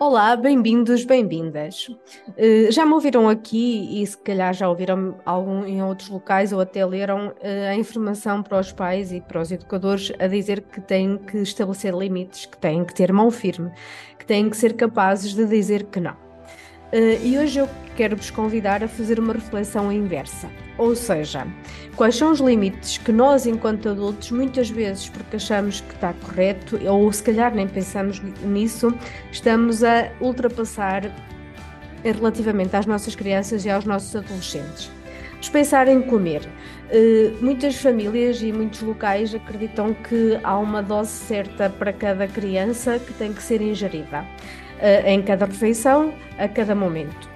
Olá, bem-vindos, bem-vindas. Uh, já me ouviram aqui e se calhar já ouviram algum em outros locais ou até leram uh, a informação para os pais e para os educadores a dizer que têm que estabelecer limites, que têm que ter mão firme, que têm que ser capazes de dizer que não. Uh, e hoje eu quero vos convidar a fazer uma reflexão inversa. Ou seja, quais são os limites que nós, enquanto adultos, muitas vezes, porque achamos que está correto, ou se calhar nem pensamos nisso, estamos a ultrapassar relativamente às nossas crianças e aos nossos adolescentes. Vamos pensar em comer. Uh, muitas famílias e muitos locais acreditam que há uma dose certa para cada criança que tem que ser ingerida em cada refeição, a cada momento.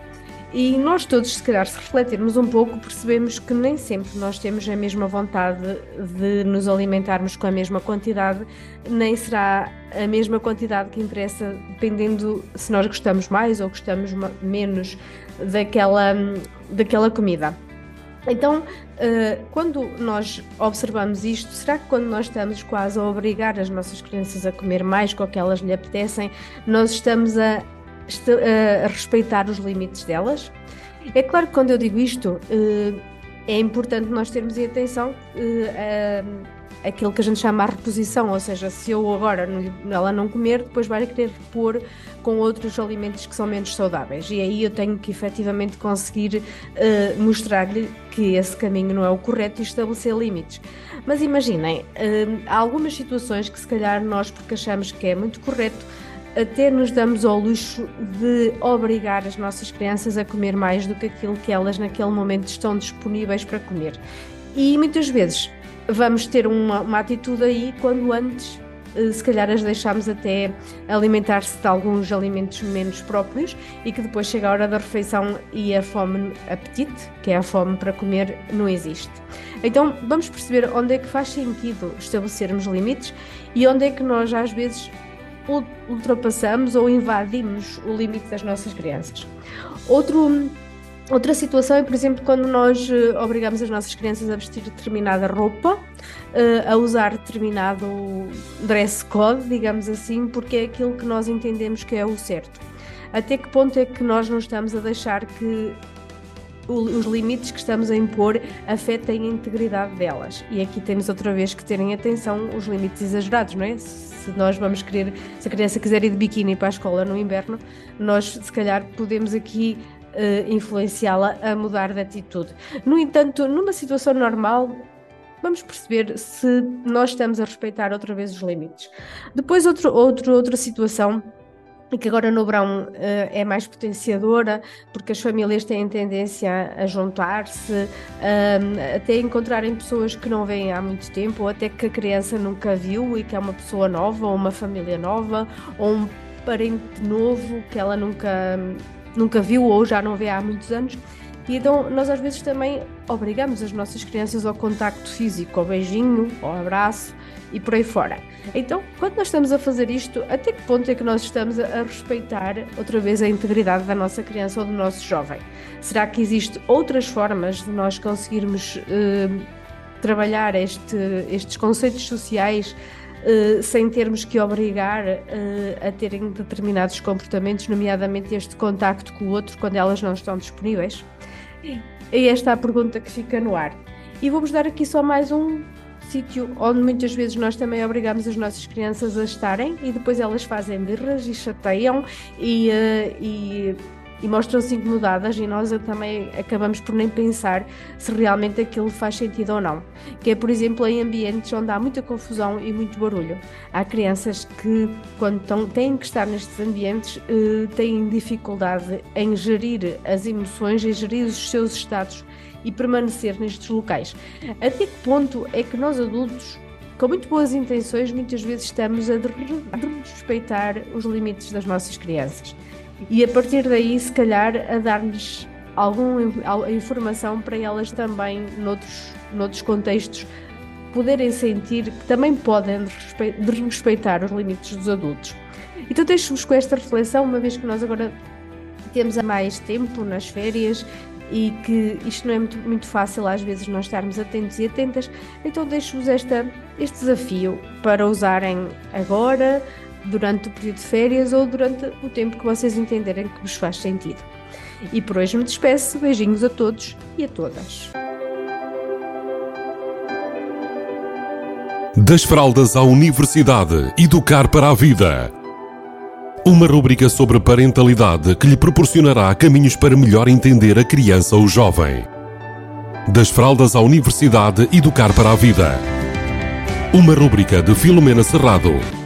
E nós todos, se calhar, se refletirmos um pouco, percebemos que nem sempre nós temos a mesma vontade de nos alimentarmos com a mesma quantidade, nem será a mesma quantidade que interessa, dependendo se nós gostamos mais ou gostamos menos daquela, daquela comida. Então, quando nós observamos isto, será que quando nós estamos quase a obrigar as nossas crianças a comer mais com o que elas lhe apetecem, nós estamos a a respeitar os limites delas. É claro que quando eu digo isto, eh, é importante nós termos em atenção eh, aquilo que a gente chama a reposição, ou seja, se eu agora ela não comer, depois vai querer repor com outros alimentos que são menos saudáveis. E aí eu tenho que efetivamente conseguir uh, mostrar-lhe que esse caminho não é o correto e estabelecer limites. Mas imaginem, uh, há algumas situações que se calhar nós, porque achamos que é muito correto, até nos damos ao luxo de obrigar as nossas crianças a comer mais do que aquilo que elas naquele momento estão disponíveis para comer. E muitas vezes vamos ter uma, uma atitude aí quando antes eh, se calhar as deixamos até alimentar-se de alguns alimentos menos próprios e que depois chega a hora da refeição e a fome, apetite, que é a fome para comer, não existe. Então vamos perceber onde é que faz sentido estabelecermos limites e onde é que nós às vezes ultrapassamos ou invadimos o limite das nossas crianças. Outro, outra situação é, por exemplo, quando nós uh, obrigamos as nossas crianças a vestir determinada roupa, uh, a usar determinado dress code, digamos assim, porque é aquilo que nós entendemos que é o certo. Até que ponto é que nós não estamos a deixar que os limites que estamos a impor afetem a integridade delas. E aqui temos outra vez que terem atenção os limites exagerados, não é? Se nós vamos querer, se a criança quiser ir de biquíni para a escola no inverno, nós se calhar podemos aqui uh, influenciá-la a mudar de atitude. No entanto, numa situação normal, vamos perceber se nós estamos a respeitar outra vez os limites. Depois, outro, outro, outra situação e que agora no verão uh, é mais potenciadora, porque as famílias têm tendência a, juntar-se, uh, até encontrarem pessoas que não vêm há muito tempo, ou até que a criança nunca viu e que é uma pessoa nova, ou uma família nova, ou um parente novo que ela nunca, nunca viu ou já não vê há muitos anos. E então nós às vezes também obrigamos as nossas crianças ao contacto físico, ao beijinho, ao abraço e por aí fora. Então, quando nós estamos a fazer isto, até que ponto é que nós estamos a respeitar outra vez a integridade da nossa criança ou do nosso jovem? Será que existem outras formas de nós conseguirmos eh, trabalhar este, estes conceitos sociais Uh, sem termos que obrigar uh, a terem determinados comportamentos, nomeadamente este contacto com o outro quando elas não estão disponíveis? E esta é a pergunta que fica no ar. E vou-vos dar aqui só mais um sítio onde muitas vezes nós também obrigamos as nossas crianças a estarem e depois elas fazem birras e chateiam e, uh, e, e mostram-se incomodadas e nós também acabamos por nem pensar se realmente aquilo faz sentido ou não. Que é, por exemplo, em ambientes onde há muita confusão e muito barulho. Há crianças que, quando estão, têm que estar nestes ambientes, uh, têm dificuldade em gerir as emoções, em gerir os seus estados e permanecer nestes locais. Até que ponto é que nós adultos com muito boas intenções, muitas vezes estamos a respeitar os limites das nossas crianças. E a partir daí, se calhar, a dar-lhes alguma informação para elas também, noutros, noutros contextos, poderem sentir que também podem respeitar os limites dos adultos. Então deixo-vos com esta reflexão, uma vez que nós agora temos mais tempo nas férias e que isto não é muito, muito fácil às vezes nós estarmos atentos e atentas, então deixo-vos este desafio para usarem agora, durante o período de férias ou durante o tempo que vocês entenderem que vos faz sentido. E por hoje me despeço, beijinhos a todos e a todas. Das fraldas à universidade, educar para a vida. Uma rúbrica sobre parentalidade que lhe proporcionará caminhos para melhor entender a criança ou jovem. Das fraldas à universidade, educar para a vida. Uma rúbrica de Filomena Serrado